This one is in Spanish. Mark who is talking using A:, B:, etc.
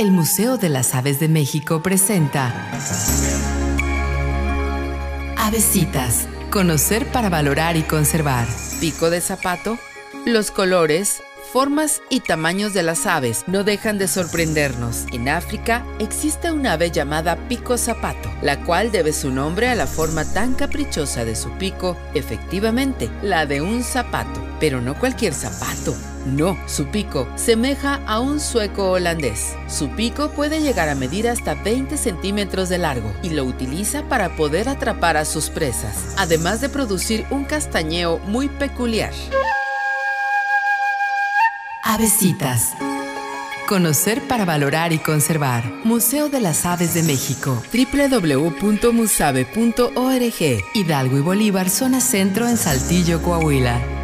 A: El Museo de las Aves de México presenta Avesitas. Conocer para valorar y conservar.
B: Pico de zapato. Los colores, formas y tamaños de las aves no dejan de sorprendernos. En África existe una ave llamada pico zapato, la cual debe su nombre a la forma tan caprichosa de su pico, efectivamente, la de un zapato. Pero no cualquier zapato. No, su pico semeja a un sueco holandés. Su pico puede llegar a medir hasta 20 centímetros de largo y lo utiliza para poder atrapar a sus presas, además de producir un castañeo muy peculiar.
A: Avesitas. Conocer para valorar y conservar. Museo de las Aves de México.
B: www.musave.org
A: Hidalgo y Bolívar, zona centro en Saltillo, Coahuila.